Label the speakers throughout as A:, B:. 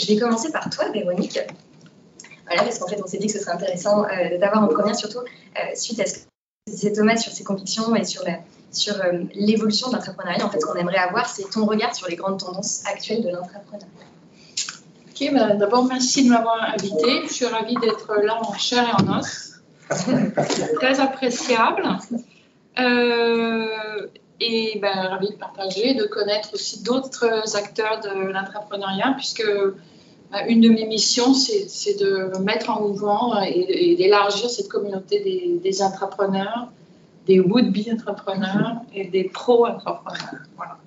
A: je vais commencer par toi, Véronique. Voilà, parce qu'en fait, on s'est dit que ce serait intéressant de t'avoir en première, surtout suite à ce que disait Thomas sur ses convictions et sur sur l'évolution de l'entrepreneuriat. En fait, ce qu'on aimerait avoir, c'est ton regard sur les grandes tendances actuelles de l'entrepreneuriat.
B: Ok, bah, d'abord, merci de m'avoir invité. Je suis ravie d'être là en chair et en os. Très appréciable. Euh, et ben, ravi de partager, de connaître aussi d'autres acteurs de l'entrepreneuriat, puisque ben, une de mes missions, c'est de mettre en mouvement et, d'élargir cette communauté des, entrepreneurs, des would-be entrepreneurs et des pro-entrepreneurs. Voilà.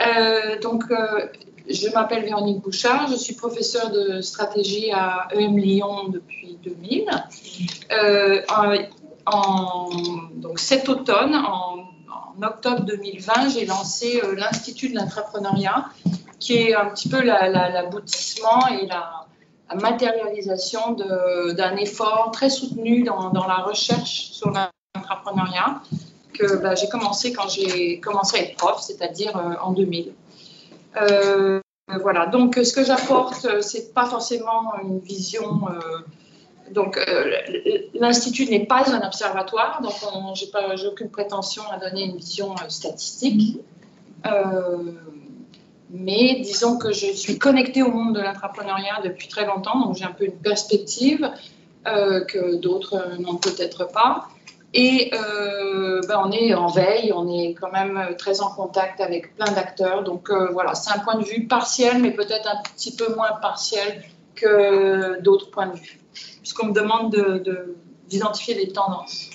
B: Euh, donc, euh, je m'appelle Véronique Bouchard, je suis professeure de stratégie à EM Lyon depuis 2000. Euh, donc cet automne, en, octobre 2020, j'ai lancé euh, l'Institut de l'entrepreneuriat, qui est un petit peu l'aboutissement et la, matérialisation d'un effort très soutenu dans, la recherche sur l'entrepreneuriat que bah, j'ai commencé quand j'ai commencé à être prof, c'est-à-dire euh, en 2000. Euh, voilà, donc ce que j'apporte, c'est pas forcément une vision donc, euh, l'Institut n'est pas un observatoire, donc je n'ai aucune prétention à donner une vision euh, statistique. Euh, mais disons que je suis connectée au monde de l'entrepreneuriat depuis très longtemps, donc j'ai un peu une perspective que d'autres n'ont peut-être pas. Et ben, on est en veille, on est quand même très en contact avec plein d'acteurs. Donc voilà, c'est un point de vue partiel, mais peut-être un petit peu moins partiel que d'autres points de vue puisqu'on me demande d'identifier de, les tendances.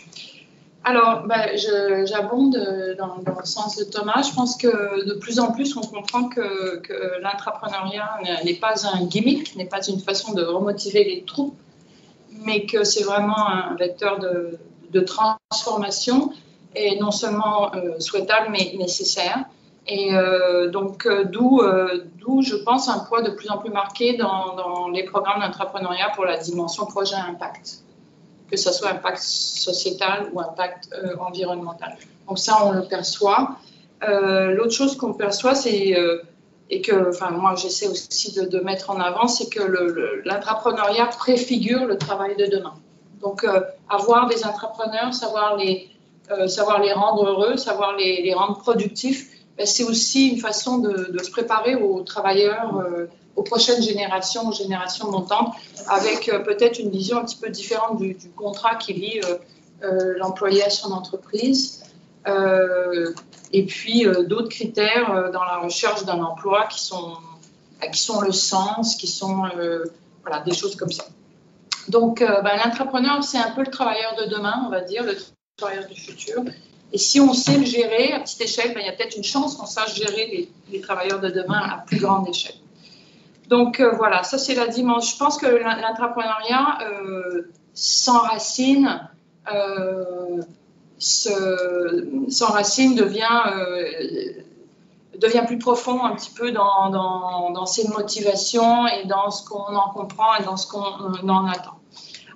B: Alors, ben, j'abonde dans, le sens de Thomas. Je pense que de plus en plus, on comprend que, que l'entrepreneuriat n'est pas un gimmick, n'est pas une façon de remotiver les troupes, mais que c'est vraiment un vecteur de, transformation et non seulement euh, souhaitable, mais nécessaire. Et euh, donc, euh, d'où, euh, d'où, je pense, un poids de plus en plus marqué dans, les programmes d'entrepreneuriat pour la dimension projet impact, que ce soit impact sociétal ou impact environnemental. Donc ça, on le perçoit. l'autre chose qu'on perçoit, c'est, et que enfin, moi j'essaie aussi de, mettre en avant, c'est que le, l'entrepreneuriat préfigure le travail de demain. Donc, avoir des entrepreneurs, savoir les, savoir les rendre heureux, savoir les rendre productifs, ben, c'est aussi une façon de, se préparer aux travailleurs, euh, aux prochaines générations, aux générations montantes, avec euh, peut-être une vision un petit peu différente du, contrat qui lie euh, l'employé à son entreprise. et puis d'autres critères dans la recherche d'un emploi qui sont, qui sont le sens, qui sont voilà, des choses comme ça. Donc, ben, l'entrepreneur, c'est un peu le travailleur de demain, on va dire, le travailleur du futur. Et si on sait le gérer à petite échelle, ben, il y a peut-être une chance qu'on sache gérer les, travailleurs de demain à plus grande échelle. Donc euh, voilà, ça c'est la dimension. Je pense que l'entrepreneuriat euh, s'enracine, euh, s'enracine, devient, euh, devient plus profond un petit peu dans, ses motivations et dans ce qu'on en comprend et dans ce qu'on en attend.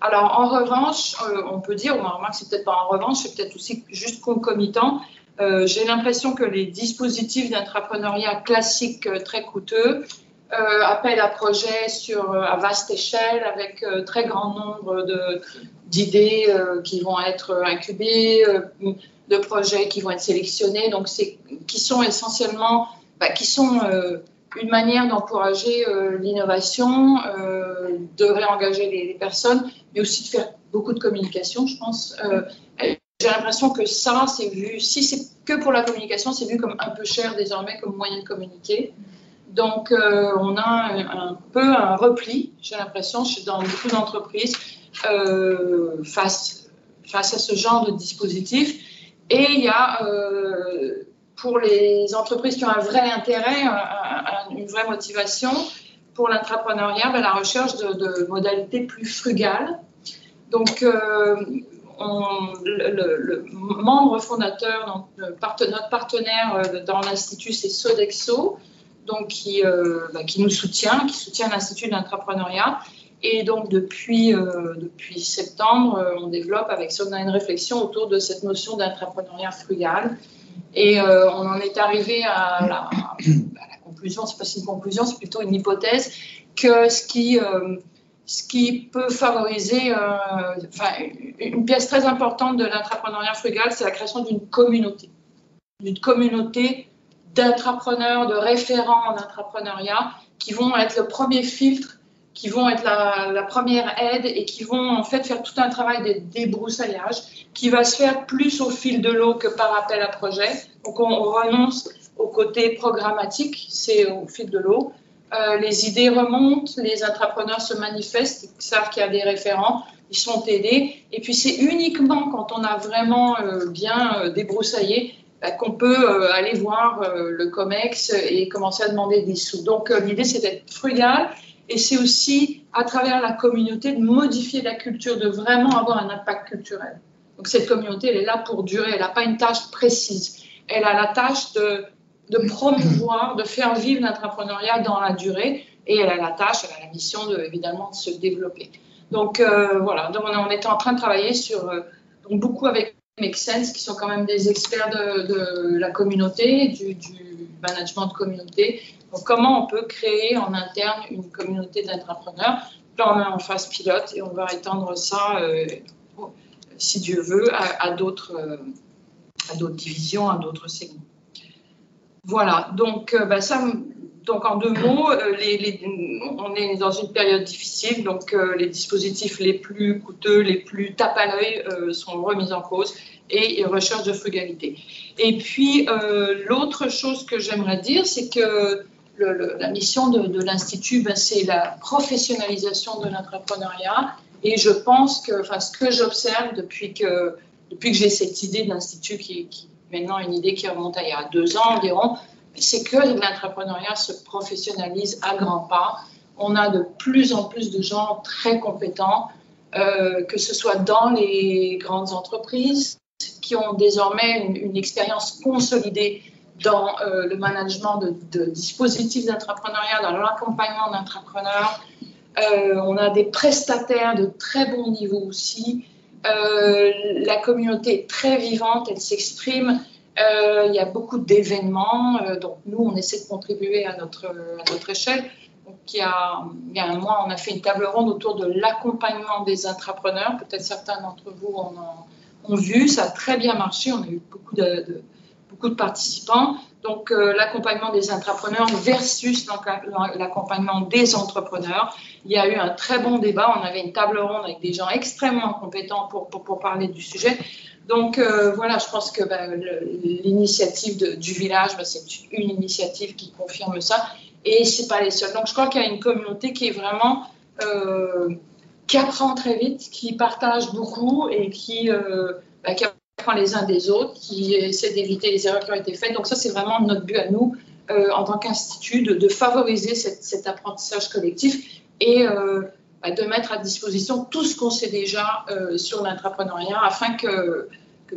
B: Alors, en revanche, euh, on peut dire, ou on remarque, c'est peut-être pas en revanche, c'est peut-être aussi juste concomitant. Euh, j'ai l'impression que les dispositifs d'entrepreneuriat classiques euh, très coûteux, appellent à projets sur, à vaste échelle, avec très grand nombre d'idées qui vont être incubées, de projets qui vont être sélectionnés, donc qui sont essentiellement, bah, qui sont une manière d'encourager l'innovation, de réengager les, personnes, mais aussi de faire beaucoup de communication, je pense. Euh, j'ai l'impression que ça, c'est vu, si c'est que pour la communication, c'est vu comme un peu cher désormais comme moyen de communiquer. Donc, euh, on a un, peu un repli, j'ai l'impression, dans beaucoup d'entreprises, euh, face, face à ce genre de dispositif. Et il y a, pour les entreprises qui ont un vrai intérêt, une vraie motivation, pour l'entrepreneuriat, ben, la recherche de, modalités plus frugales. Donc, euh, le, membre fondateur, notre partenaire euh, dans l'Institut, c'est Sodexo, donc qui, euh, ben, qui nous soutient, qui soutient l'Institut d'entrepreneuriat. Et donc, depuis, septembre, on développe avec Soda une réflexion autour de cette notion d'entrepreneuriat frugal. Et on en est arrivé à la, conclusion, c'est pas une conclusion, c'est plutôt une hypothèse, que ce qui, ce qui peut favoriser, enfin, une pièce très importante de l'entrepreneuriat frugal, c'est la création d'une communauté, d'une communauté d'entrepreneurs, de référents en entrepreneuriat qui vont être le premier filtre, qui vont être la, première aide et qui vont en fait faire tout un travail de débroussaillage qui va se faire plus au fil de l'eau que par appel à projet. Donc on, renonce au côté programmatique, c'est au fil de l'eau. Euh, les idées remontent, les entrepreneurs se manifestent, ils savent qu'il y a des référents, ils sont aidés. Et puis c'est uniquement quand on a vraiment euh, bien euh, débroussaillé bah, qu'on peut aller voir le COMEX et commencer à demander des sous. Donc l'idée c'est d'être frugal et c'est aussi à travers la communauté de modifier la culture, de vraiment avoir un impact culturel. Donc cette communauté, elle est là pour durer, elle n'a pas une tâche précise. Elle a la tâche de, promouvoir, de faire vivre l'entrepreneuriat dans la durée, et elle a la tâche, elle a la mission de, évidemment de se développer. Donc euh, voilà, donc on, est en train de travailler sur, euh, beaucoup avec Make Sense, qui sont quand même des experts de, la communauté, du, management de communauté. Comment on peut créer en interne une communauté d'entrepreneurs? Là, on est en phase pilote et on va étendre ça. Euh, si Dieu veut, à, d'autres, euh, à d'autres divisions, à d'autres segments. Voilà, donc, euh, donc en deux mots, on est dans une période difficile, donc les dispositifs les plus coûteux, les plus tape à l'œil sont remis en cause et, recherche de frugalité. Et puis, l'autre chose que j'aimerais dire, c'est que la mission de, de l'Institut, ben, c'est la professionnalisation de l'entrepreneuriat et je pense que, ce que j'observe depuis que, j'ai cette idée d'institut qui, qui est maintenant une idée qui remonte à il y a deux ans environ, c'est que l'entrepreneuriat se professionnalise à grands pas. On a de plus en plus de gens très compétents, euh, que ce soit dans les grandes entreprises, qui ont désormais une, expérience consolidée dans euh, le management de, dispositifs d'entrepreneuriat, dans l'accompagnement d'entrepreneurs, euh, on a des prestataires de très bon niveau aussi. Euh, la communauté est très vivante, elle s'exprime. Il y a beaucoup d'événements, donc nous, on essaie de contribuer à notre, échelle. Donc, il, y a, il y a un mois, on a fait une table ronde autour de l'accompagnement des entrepreneurs. Peut-être certains d'entre vous en ont, vu. Ça a très bien marché. On a eu beaucoup de, beaucoup de participants. Donc, l'accompagnement des entrepreneurs versus l'accompagnement des entrepreneurs. Il y a eu un très bon débat. On avait une table ronde avec des gens extrêmement compétents pour, pour, parler du sujet. Donc euh, voilà, je pense que ben, l'initiative du village, ben, c'est une initiative qui confirme ça. Et c'est pas les seuls. Donc je crois qu'il y a une communauté qui est vraiment euh, qui apprend très vite, qui partage beaucoup et qui, euh, ben, qui les uns des autres, qui essaie d'éviter les erreurs qui ont été faites. Donc ça, c'est vraiment notre but à nous. en tant qu'institut, de, favoriser cet apprentissage collectif et euh, bah, de mettre à disposition tout ce qu'on sait déjà euh, sur l'entrepreneuriat afin que,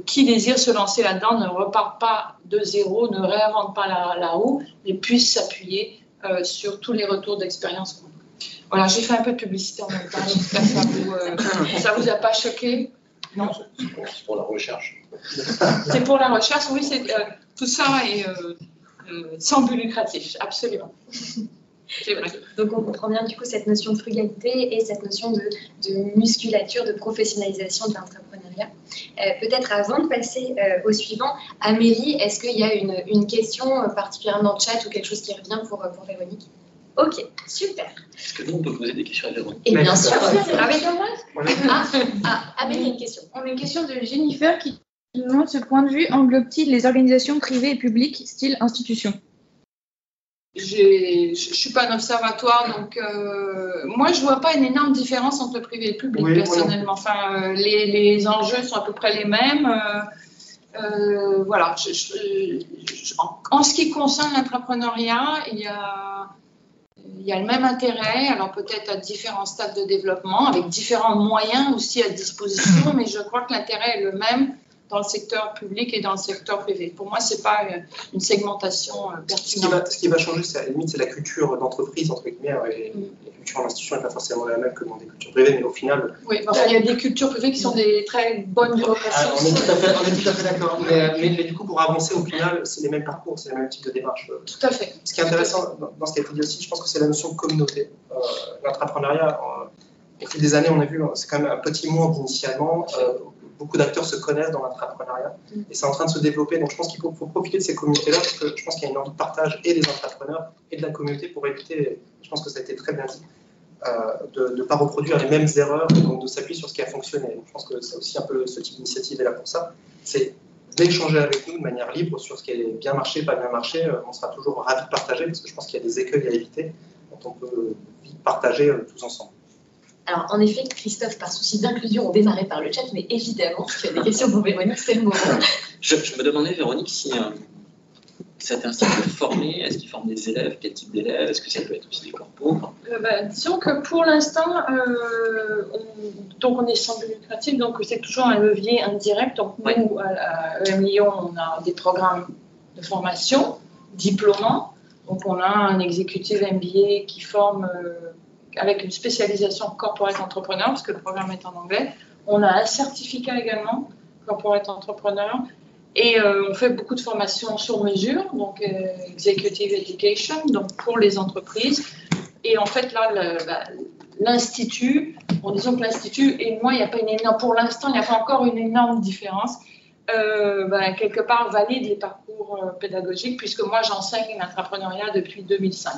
B: qui désire se lancer là-dedans ne repart pas de zéro, ne réinvente pas la, roue, mais puisse s'appuyer euh, sur tous les retours d'expérience Voilà, j'ai fait un peu de publicité en même temps. Ça vous, ça vous a pas choqué.
C: Non, c'est pour la recherche.
B: C'est pour la recherche, oui, c'est tout ça est sans but lucratif, absolument.
A: Donc on comprend bien du coup cette notion de frugalité et cette notion de, musculature, de professionnalisation de l'entrepreneuriat. Euh, peut-être avant de passer euh, au suivant, Amélie, est-ce qu'il y a une, question particulièrement dans le chat ou quelque chose qui revient pour, pour Véronique? Ok, super.
C: Est-ce que nous, on peut poser des questions à Véronique
A: Et bien sûr. Ah, ah, ah, Amélie, une question.
D: On a une question de Jennifer qui demande ce point de vue englobe-t-il les organisations privées et publiques, style institution?
B: Je ne suis pas un observatoire, donc euh, moi je vois pas une énorme différence entre le privé et le public personnellement. Enfin, euh, les, les, enjeux sont à peu près les mêmes. Euh, voilà. en, ce qui concerne l'entrepreneuriat, il y a il y a le même intérêt, alors peut-être à différents stades de développement, avec différents moyens aussi à disposition, mais je crois que l'intérêt est le même dans le secteur public et dans le secteur privé. Pour moi, ce n'est pas une segmentation pertinente.
E: Euh, ce qui va, changer, c'est à la limite, c'est la culture d'entreprise, entre guillemets. Et mm. La culture en institution n'est pas forcément la même que dans des cultures privées, mais au final.
B: Oui, enfin, il y a des cultures privées qui sont des très bonnes bureaucraties.
E: Ah, on, est tout à fait, d'accord. Mais, mais, du coup, pour avancer, au final, c'est les mêmes parcours, c'est les mêmes types de démarches.
B: Tout à fait.
E: Ce qui est intéressant dans, ce qui a été dit aussi, je pense que c'est la notion de communauté. Euh, l'entrepreneuriat, au fil des années, on a vu, c'est quand même un petit monde initialement. Euh, beaucoup d'acteurs se connaissent dans l'entrepreneuriat et c'est en train de se développer. Donc je pense qu'il faut, faut, profiter de ces communautés-là parce que je pense qu'il y a une envie de partage et des entrepreneurs et de la communauté pour éviter, je pense que ça a été très bien dit, euh, de ne pas reproduire les mêmes erreurs et donc de s'appuyer sur ce qui a fonctionné. Donc, je pense que c'est aussi un peu ce type d'initiative est là pour ça. C'est d'échanger avec nous de manière libre sur ce qui a bien marché, pas bien marché. Euh, on sera toujours ravis de partager parce que je pense qu'il y a des écueils à éviter dont on peut vite partager euh, tous ensemble.
A: Alors, en effet, Christophe, par souci d'inclusion, on démarrait par le chat, mais évidemment, si tu as des questions pour Véronique, c'est le moment.
F: Je, je, me demandais, Véronique, si euh, cet institut peut former, est-ce qu'il forme des élèves, quel type d'élèves, est-ce que ça peut être aussi des corpos
B: euh, bah, Disons que pour l'instant, euh, on, donc on est sans but lucratif, donc c'est toujours un levier indirect. Donc nous, à, à EM Lyon, on a des programmes de formation diplômants. Donc on a un exécutif MBA qui forme euh, avec une spécialisation corporate entrepreneur, parce que le programme est en anglais. On a un certificat également, corporate entrepreneur. Et euh, on fait beaucoup de formations sur mesure, donc euh, executive education, donc pour les entreprises. Et en fait, là, l'institut, bon, disons que l'institut et moi, il n'y a pas pour l'instant, il n'y a pas encore une énorme différence. Euh, ben, quelque part, valide les parcours pédagogiques, puisque moi, j'enseigne l'entrepreneuriat depuis 2005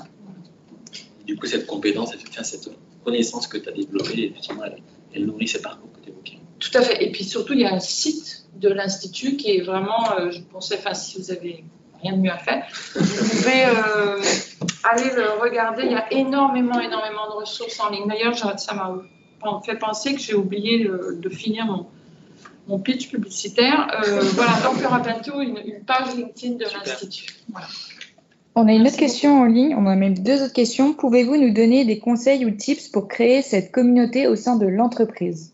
F: du coup, cette compétence, cette connaissance que tu as développée, effectivement, elle, elle, nourrit ces parcours que tu évoquais.
B: Tout à fait. Et puis surtout, il y a un site de l'Institut qui est vraiment, euh, je pensais, enfin, si vous avez rien de mieux à faire, vous pouvez euh, aller le regarder. Il y a énormément, énormément de ressources en ligne. D'ailleurs, ça m'a fait penser que j'ai oublié de, de finir mon, mon pitch publicitaire. Euh, voilà, donc il y aura bientôt une, une page LinkedIn de l'Institut. Voilà.
D: On a une autre question en ligne, on a même deux autres questions. Pouvez-vous nous donner des conseils ou tips pour créer cette communauté au sein de l'entreprise?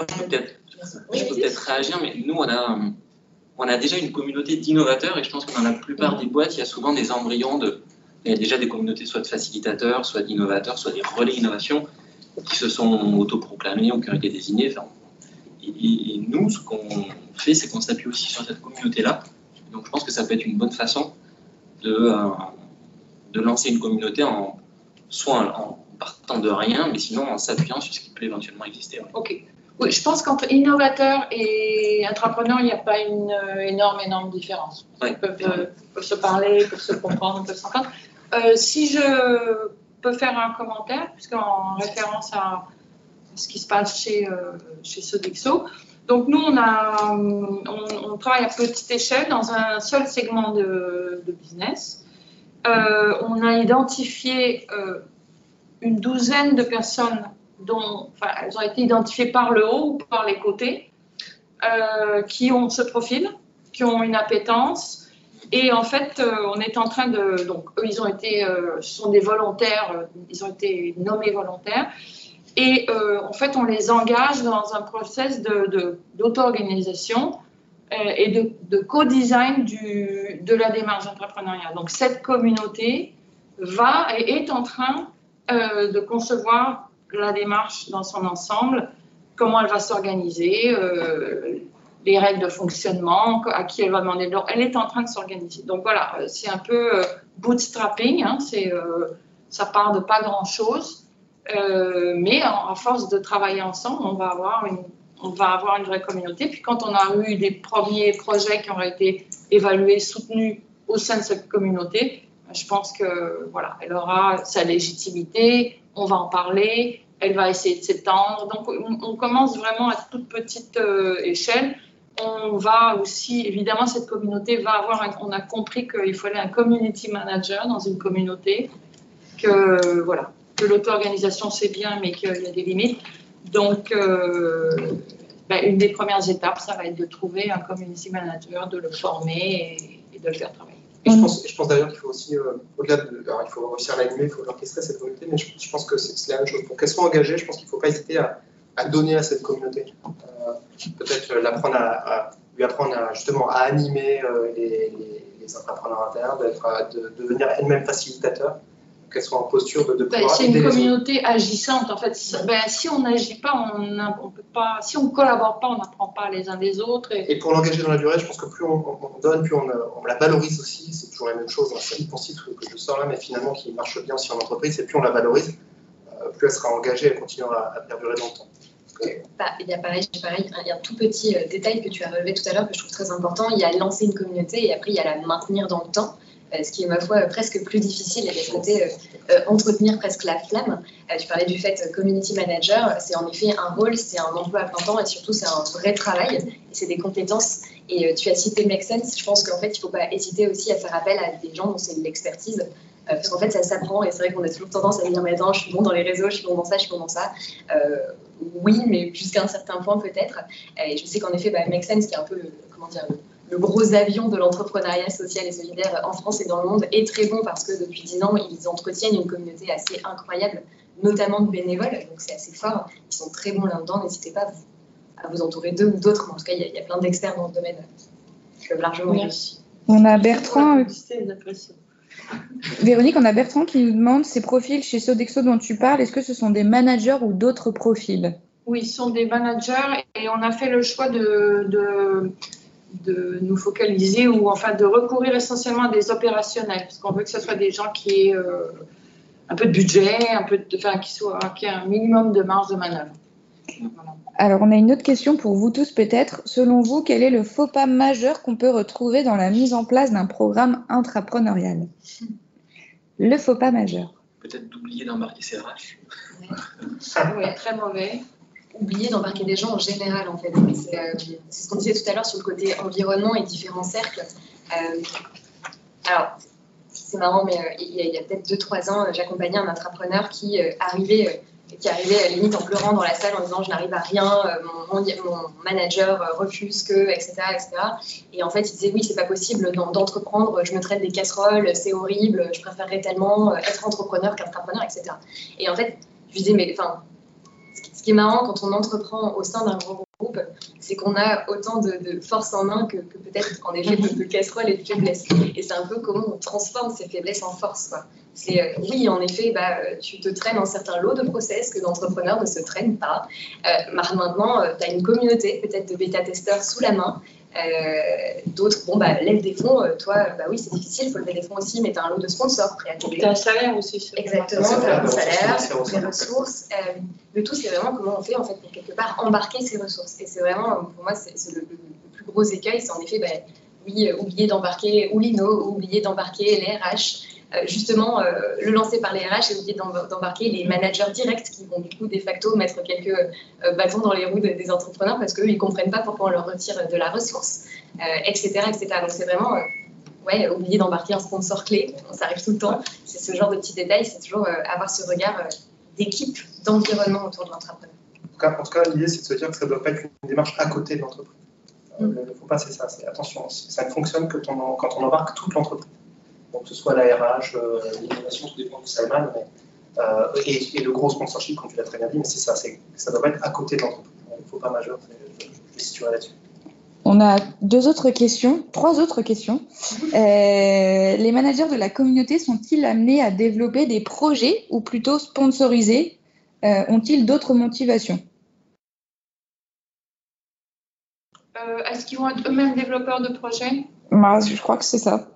F: Je peux peut-être réagir, mais nous, on a, on a déjà une communauté d'innovateurs et je pense que dans la plupart des boîtes, il y a souvent des embryons de. Il y a déjà des communautés soit de facilitateurs, soit d'innovateurs, soit des relais innovation qui se sont autoproclamés ou qui ont été désignés. Enfin, et, et, nous, ce qu'on fait, c'est qu'on s'appuie aussi sur cette communauté-là donc je pense que ça peut être une bonne façon de, euh, de lancer une communauté en soit en partant de rien, mais sinon en s'appuyant sur ce qui peut éventuellement exister. Ouais.
B: Ok. Oui, je pense qu'entre innovateur et entrepreneur, il n'y a pas une euh, énorme, énorme différence.
F: Ouais.
B: Ils peuvent, euh, peuvent, se parler, peuvent se comprendre, peuvent s'entendre. Euh, si je peux faire un commentaire, puisqu'en référence à ce qui se passe chez, euh, chez Sodexo, donc nous, on, a, on, travaille à petite échelle dans un seul segment de, business. Euh, on a identifié euh, une douzaine de personnes dont elles ont été identifiées par le haut ou par les côtés, euh, qui ont ce profil, qui ont une appétence. Et en fait, on est en train de... Donc, eux, ils ont été... Ce sont des volontaires, ils ont été nommés volontaires. Et euh, en fait, on les engage dans un process d'auto-organisation euh, et de, de co-design de la démarche entrepreneuriale. Donc, cette communauté va et est en train euh, de concevoir la démarche dans son ensemble, comment elle va s'organiser, les règles de fonctionnement, à qui elle va demander de l'ordre. Elle est en train de s'organiser. Donc voilà, c'est un peu bootstrapping, hein, ça part de pas grand-chose. Euh, mais à force de travailler ensemble, on va avoir une, on va avoir une vraie communauté. Puis quand on a eu des premiers projets qui ont été évalués, soutenus au sein de cette communauté, je pense que voilà, elle aura sa légitimité. On va en parler. Elle va essayer de s'étendre. Donc on, commence vraiment à toute petite euh, échelle. On va aussi, évidemment, cette communauté va avoir. On a compris qu'il fallait un community manager dans une communauté. Que voilà, que l'auto-organisation c'est bien, mais qu'il y a des limites. Donc, euh, ben, une des premières étapes, ça va être de trouver un community manager, de le former et, et de le faire travailler.
E: Et je pense, je pense d'ailleurs qu'il faut aussi, euh, au-delà de. Alors, il faut réussir à l'animer, il faut orchestrer cette communauté, mais je, je pense que c'est la même chose. Pour qu'elle soit engagée, je pense qu'il ne faut pas hésiter à, à, donner à cette communauté. Euh, Peut-être l'apprendre à, à, lui apprendre à, justement à animer euh, les, les, les, entrepreneurs internes, de, de devenir elle-même facilitateur qu'elles soient en posture de, de
B: Ben, c'est une communauté agissante en fait. Si- ben, si on n'agit pas, on, on peut pas. Si on collabore pas, on n'apprend pas les uns des autres. Et,
E: Et pour l'engager dans la durée, je pense que plus on, on- on donne, plus on, euh, on la valorise aussi. C'est toujours la même chose. hein. C'est mon site que je sors là, mais finalement qui marche bien aussi en entreprise. Et plus on la valorise, euh, plus elle sera engagée, elle continuera à, à perdurer dans le temps.
A: Bah, il y a pareil, pareil, il y a un tout petit euh, détail que tu as relevé tout à l'heure que je trouve très important. Il y a lancer une communauté et après il y a la maintenir dans le temps, ce qui est ma foi euh, presque plus difficile. Des côtés euh, euh, entretenir presque la flamme. Euh, tu parlais du fait euh, community manager, c'est en effet un rôle, c'est un emploi à plein temps et surtout c'est un vrai travail et c'est des compétences. Et euh, tu as cité Make Sense, je pense qu'en fait il ne faut pas hésiter aussi à faire appel à des gens dont c'est l'expertise. euh, parce qu'en fait, ça s'apprend et c'est vrai qu'on a toujours tendance à dire Mais attends, je suis bon dans les réseaux, je suis bon dans ça, je suis bon dans ça. Euh, oui, mais jusqu'à un certain point peut-être. Et je sais qu'en effet, bah, Make Sense, qui est un peu le, comment dire, le, le gros avion de l'entrepreneuriat social et solidaire en France et dans le monde, est très bon parce que depuis 10 ans, ils entretiennent une communauté assez incroyable, notamment de bénévoles. Donc c'est assez fort. Ils sont très bons là-dedans. N'hésitez pas à vous, à vous entourer d'eux ou d'autres. En tout cas, il y, a- il y a plein d'experts dans ce domaine qui peuvent largement.
B: Merci.
D: On a Bertrand, euh. Véronique, on a Bertrand qui nous demande ces profils chez Sodexo dont tu parles, est-ce que ce sont des managers ou d'autres profils?
B: Oui, ils sont des managers et on a fait le choix de, de, de nous focaliser ou enfin de recourir essentiellement à des opérationnels parce qu'on veut que ce soit des gens qui aient euh, un peu de budget, un peu de, enfin, qui, soient, qui aient un minimum de marge de manœuvre. Voilà.
D: Alors, on a une autre question pour vous tous peut-être. Selon vous, quel est le faux pas majeur qu'on peut retrouver dans la mise en place d'un programme intrapreneurial? Le faux pas majeur.
F: Peut-être d'oublier d'embarquer ses RH.
B: Oui, très mauvais.
A: Oublier d'embarquer des gens en général en fait. C'est euh, c'est ce qu'on disait tout à l'heure sur le côté environnement et différents cercles. Euh, alors, c'est marrant, mais euh, il y a, peut-être 2-3 ans, j'accompagnais un entrepreneur qui arrivait, qui arrivait limite en pleurant dans la salle en disant je n'arrive à rien, mon, mon- manager refuse que, etc., etc. Et en fait, il disait oui, c'est pas possible d'en- d'entreprendre, je me traite des casseroles, c'est horrible, je préférerais tellement être entrepreneur qu'intrapreneur, etc. Et en fait, je lui disais mais enfin, ce qui est marrant quand on entreprend au sein d'un grand groupe, c'est qu'on a autant de, de force en main que, peut-être en effet de, de casseroles et de faiblesses. Et c'est un peu comment on transforme ces faiblesses en force. C'est euh, oui, en effet, bah, euh, tu te traînes un certain lot de process que l'entrepreneur ne se traîne pas. Euh, maintenant, tu as une communauté peut-être de bêta-testeurs sous la main. Euh, D'autres, bon, bah, lève des fonds. euh, toi, bah oui, c'est difficile, il faut lever des fonds aussi, mais tu as un lot de sponsors prêts à t'aider.
B: Tu as un salaire aussi.
A: Exactement, tu as un salaire, des ressources. Euh, le tout, c'est vraiment comment on fait en fait pour quelque part embarquer ces ressources. Et c'est vraiment, pour moi, c'est le, plus gros écueil, c'est en effet, bah, oui, euh, oublier d'embarquer Oulino, oublier d'embarquer les RH. Euh, justement, euh, le lancer par les RH et oublier d'em- d'embarquer les managers directs qui vont du coup de facto mettre quelques euh, bâtons dans les roues de- des entrepreneurs parce qu'eux, ils comprennent pas pourquoi on leur retire de la ressource, etc., etc. Donc c'est vraiment, ouais, oublier d'embarquer un sponsor clé, ça arrive tout le temps. C'est ce genre de petits détails, c'est toujours avoir ce regard d'équipe, d'environnement autour de l'entrepreneur.
E: En tout cas, l'idée, c'est de se dire que ça ne doit pas être une démarche à côté de l'entreprise.
A: Mm.
E: Il ne faut pas, c'est ça. C'est attention, ça ne fonctionne que quand on embarque toute l'entreprise. Donc, que ce soit la RH, euh, l'innovation, tout dépend du Salman, mais, euh, et, et le gros sponsorship, comme tu l'as très bien dit, mais c'est ça, ça doit être à côté de l'entreprise. Il ne faut pas majeur, je, je me situerai là-dessus.
D: On a deux autres questions, trois autres questions. Euh, les managers de la communauté sont-ils amenés à développer des projets ou plutôt sponsorisés Euh, Ont-ils d'autres motivations?
B: Euh, Est-ce qu'ils vont être eux-mêmes développeurs de projets?
D: Bah, Je crois que c'est ça.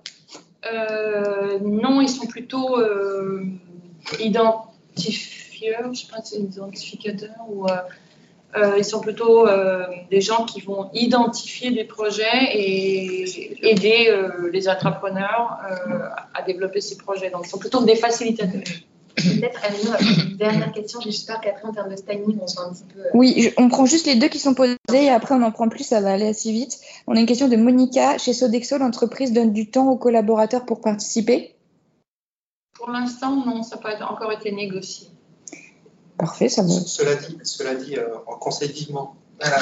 B: Euh, non, ils sont plutôt euh, identifieurs, je sais pas identificateurs ou euh, ils sont plutôt des gens qui vont identifier des projets et aider les entrepreneurs à développer ces projets. Donc, ils sont plutôt des facilitateurs.
A: Peut-être, Amino, une dernière question, j'espère qu'après, en termes de timing, on soit un petit peu. euh,
D: Oui, je- on prend juste les deux qui sont posés et après on en prend plus, ça va aller assez vite. On a une question de Monica. Chez Sodexo, l'entreprise donne du temps aux collaborateurs pour participer.
B: Pour l'instant, non, ça n'a pas encore été négocié.
D: Parfait, ça va.
E: Ce- Cela dit, cela dit euh, on conseille vivement.
B: Ah,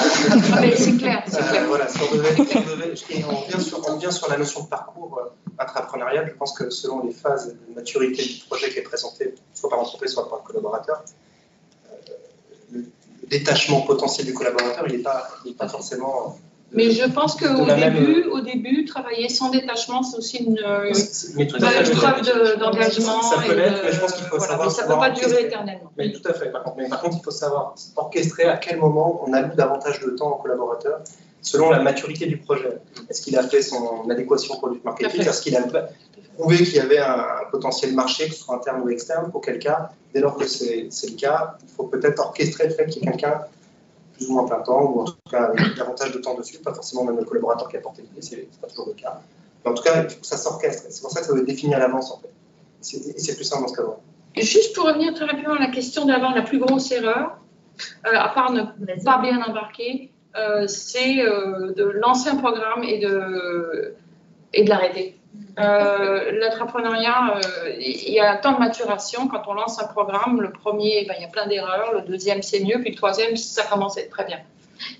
B: c'est clair,
E: voilà, si on devait, si on devait- et on revient sur, on revient sur la notion de parcours euh, intrapreneurial. Je pense que selon les phases de maturité du projet qui est présenté, soit par l'entreprise, soit par le collaborateur, euh, le, détachement potentiel du collaborateur, il n'est pas, pas forcément
B: Mais je pense qu'au
E: même-
B: début, au début, travailler sans détachement, c'est aussi une, euh, preuve de- d'engagement.
E: Ça peut l'être, mais je pense qu'il faut
B: voilà,
E: savoir
B: ça ne peut pas durer éternellement.
E: Mais tout à fait. Par contre, mais par contre, il faut savoir orchestrer à quel moment on alloue davantage de temps au collaborateur selon la maturité du projet. Est-ce qu'il a fait son adéquation produit marketing? Est-ce qu'il a prouvé qu'il y avait un, potentiel marché, que ce soit interne ou externe? Auquel cas, dès lors que c'est le cas, il faut peut-être orchestrer le fait qu'il y ait quelqu'un plus ou moins plein temps, ou en tout cas avec davantage de temps dessus, pas forcément même le collaborateur qui a porté l'idée, c'est pas toujours le cas. Mais en tout cas, il faut que ça s'orchestre. C'est pour ça que ça doit être défini à l'avance, en fait. C'est- Et c'est plus simple dans ce cas-là.
B: Juste pour revenir très rapidement à la question d'avant, la plus grosse erreur, euh, à part ne pas bien embarquer, euh, c'est euh, de lancer un programme et de, et de l'arrêter. Euh, L'entrepreneuriat, euh, il y a un temps de maturation. Quand on lance un programme, le premier, ben, il y a plein d'erreurs. Le deuxième, c'est mieux. Puis le troisième, ça commence à être très bien.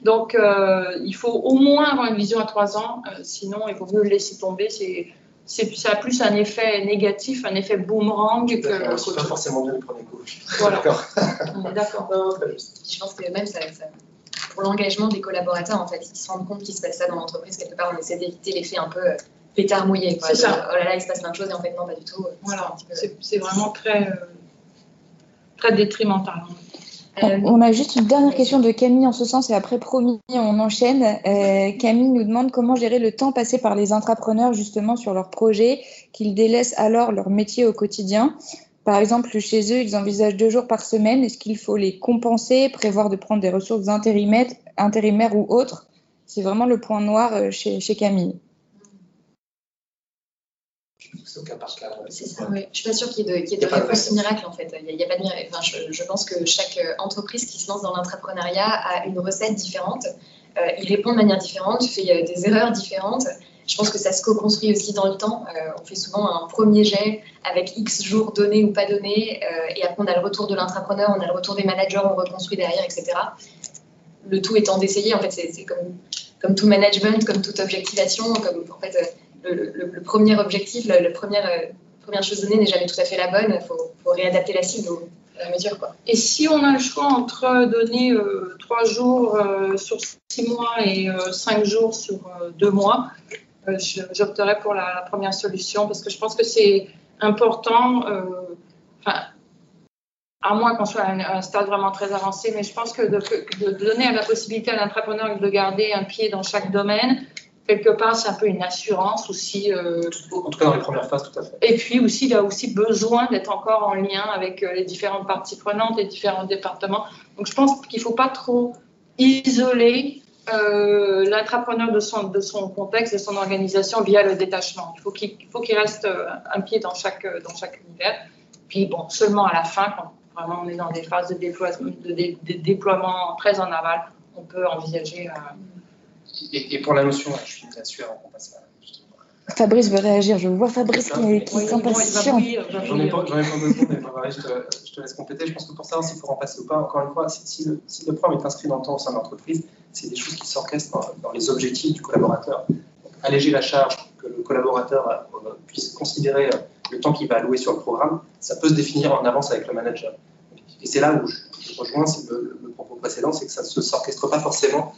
B: Donc, euh, il faut au moins avoir une vision à trois ans. euh, sinon, il vaut mieux le laisser tomber. C'est, c'est, ça a plus un effet négatif, un effet boomerang que.
E: Suit pas forcément bien le premier coup.
B: Voilà.
E: D'accord.
B: On est d'accord.
E: Non, très juste.
A: Je pense que même ça, ça- pour l'engagement des collaborateurs, en fait, ils se rendent compte qu'il se passe ça dans l'entreprise. Quelque part, on essaie d'éviter l'effet un peu euh, pétard mouillé. quoi.
B: C'est ça.
A: Oh là là, il se passe plein de choses et en fait, non, pas du tout.
B: Voilà,
A: peu-
B: c'est, c'est vraiment très, euh, très détrimental.
A: Euh,
D: On a juste une dernière question de Camille en ce sens et après promis on enchaîne. Euh, Camille nous demande comment gérer le temps passé par les entrepreneurs justement sur leurs projets, qu'ils délaissent alors leur métier au quotidien. Par exemple, chez eux, ils envisagent deux jours par semaine. Est-ce qu'il faut les compenser, prévoir de prendre des ressources intérimaires, intérimaires ou autres? C'est vraiment le point noir chez, chez Camille.
E: C'est au cas par cas. ouais.
A: C'est ça, oui. Je suis pas sûre qu'il y ait de, qu'il y ait de réponse miracle en fait. Il n'y a, il y a pas de miracle. Enfin, je, je pense que chaque euh, entreprise qui se lance dans l'entrepreneuriat a une recette différente. Euh, il répond de manière différente, fait euh, des erreurs différentes. Je pense que ça se co-construit aussi dans le temps. Euh, on fait souvent un premier jet avec X jours donnés ou pas donnés, euh, et après on a le retour de l'entrepreneur, on a le retour des managers, on reconstruit derrière, etc. Le tout étant d'essayer, en fait, c'est comme, comme tout management, comme toute objectivation, comme en fait le, premier objectif, premier, euh, première chose donnée n'est jamais tout à fait la bonne. Il faut, réadapter la cible au, à la mesure. Quoi.
B: Et si on a le choix entre donner euh, trois jours euh, sur six mois et cinq jours sur deux mois, j'opterais pour la, la première solution parce que je pense que c'est important. à moins qu'on soit à un, stade vraiment très avancé, mais je pense que de, de donner la possibilité à l'entrepreneur de garder un pied dans chaque domaine, quelque part, c'est un peu une assurance aussi. euh,
E: En tout cas, dans les premières phases, tout à fait.
B: et puis aussi, il a aussi besoin d'être encore en lien avec euh, les différentes parties prenantes, les différents départements. Donc, je pense qu'il ne faut pas trop isoler euh, l'entrepreneur de son, de son contexte, de son organisation via le détachement. Il faut qu'il qu'il reste euh, un pied dans chaque, dans chaque univers. Puis, bon, seulement à la fin, quand vraiment on est dans des phases de, déploiement, de, dé- de déploiement très en aval, on peut envisager. euh,
E: Et, et pour la notion, je finis là-dessus avant qu'on passe à. justement.
D: Fabrice veut réagir. Je vois Fabrice qui, qui
B: bouillir, il va
E: J'en ai pas, j'en ai pas deux secondes, mais je te, je te laisse compléter. Je pense que pour savoir s'il faut en passer ou pas, encore une fois, si, si le, si le programme est inscrit dans le temps au sein de l'entreprise, c'est des choses qui s'orchestrent dans, dans les objectifs du collaborateur. Donc, alléger la charge, que le collaborateur euh, puisse considérer euh, le temps qu'il va allouer sur le programme, ça peut se définir en avance avec le manager. Et c'est là où je, je rejoins le, le propos précédent, c'est que ça ne se s'orchestre pas forcément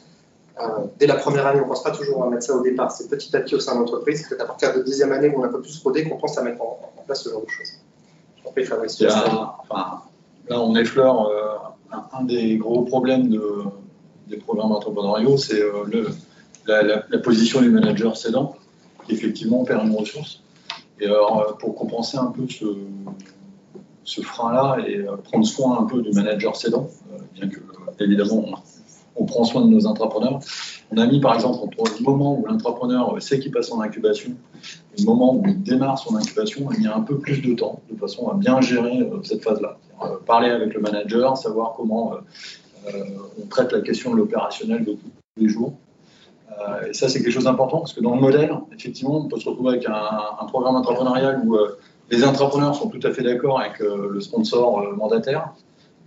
E: dès la première année. On ne pense pas toujours à mettre ça au départ. C'est petit à petit au sein de l'entreprise. C'est à partir de la deuxième année où on a un peu plus rodé qu'on pense à mettre en, en place ce genre de choses. Je prie, Fabrice.
G: Enfin, là, on effleure euh, un, un des gros problèmes de- des programmes entrepreneuriaux, c'est euh, la, la- la position du manager cédant, qui effectivement perd une ressource. Et alors, euh, pour compenser un peu ce, ce frein-là et euh, prendre soin un peu du manager cédant, euh, bien que, euh, évidemment, on, prend soin de nos entrepreneurs, on a mis par exemple entre le moment où l'entrepreneur sait qu'il passe en incubation et le moment où il démarre son incubation, il y a un peu plus de temps, de façon à bien gérer euh, cette phase-là. Euh, parler avec le manager, savoir comment euh, on traite la question de l'opérationnel de tous les jours. Et ça, c'est quelque chose d'important parce que dans le modèle, effectivement, on peut se retrouver avec un, programme entrepreneurial où les entrepreneurs sont tout à fait d'accord avec le sponsor mandataire.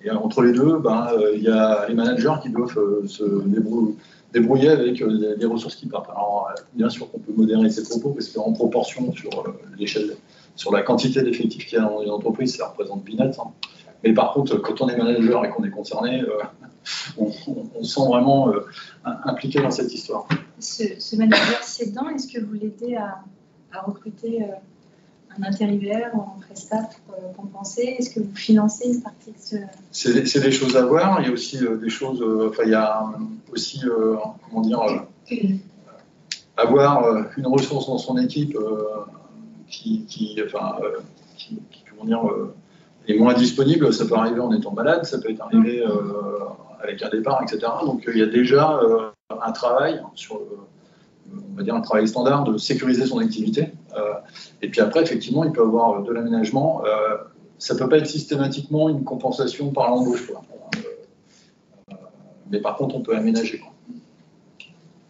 G: Et entre les deux, ben, euh, il y a les managers qui doivent euh, se débrou- débrouiller avec euh, les, ressources qui partent. Alors, bien sûr qu'on peut modérer ces propos parce qu'en proportion sur l'échelle, sur la quantité d'effectifs qu'il y a dans les entreprises, ça représente peanuts. hein. Mais par contre, quand on est manager et qu'on est concerné, on, on- on se sent vraiment impliqué dans cette histoire.
H: Ce, ce manager cédant, est-ce que vous l'aidez à, recruter un intérimaire ou un prestat pour euh, compenser Est-ce que vous financez une partie de ce...
G: C'est des choses à voir. Il y a aussi euh, des choses. euh, Enfin, il y a euh, aussi, euh, comment dire, euh, avoir euh, une ressource dans son équipe euh, qui, enfin, euh, qui, qui, comment dire, euh, est moins disponible. Ça peut arriver en étant malade, ça peut être arrivé euh, avec un départ, etc. Donc, euh, il y a déjà euh, un travail sur, euh, on va dire, un travail standard de sécuriser son activité. Euh, et puis après, effectivement, il peut avoir de l'aménagement. Euh, ça peut pas être systématiquement une compensation par l'embauche. Euh, euh, mais par contre, on peut aménager.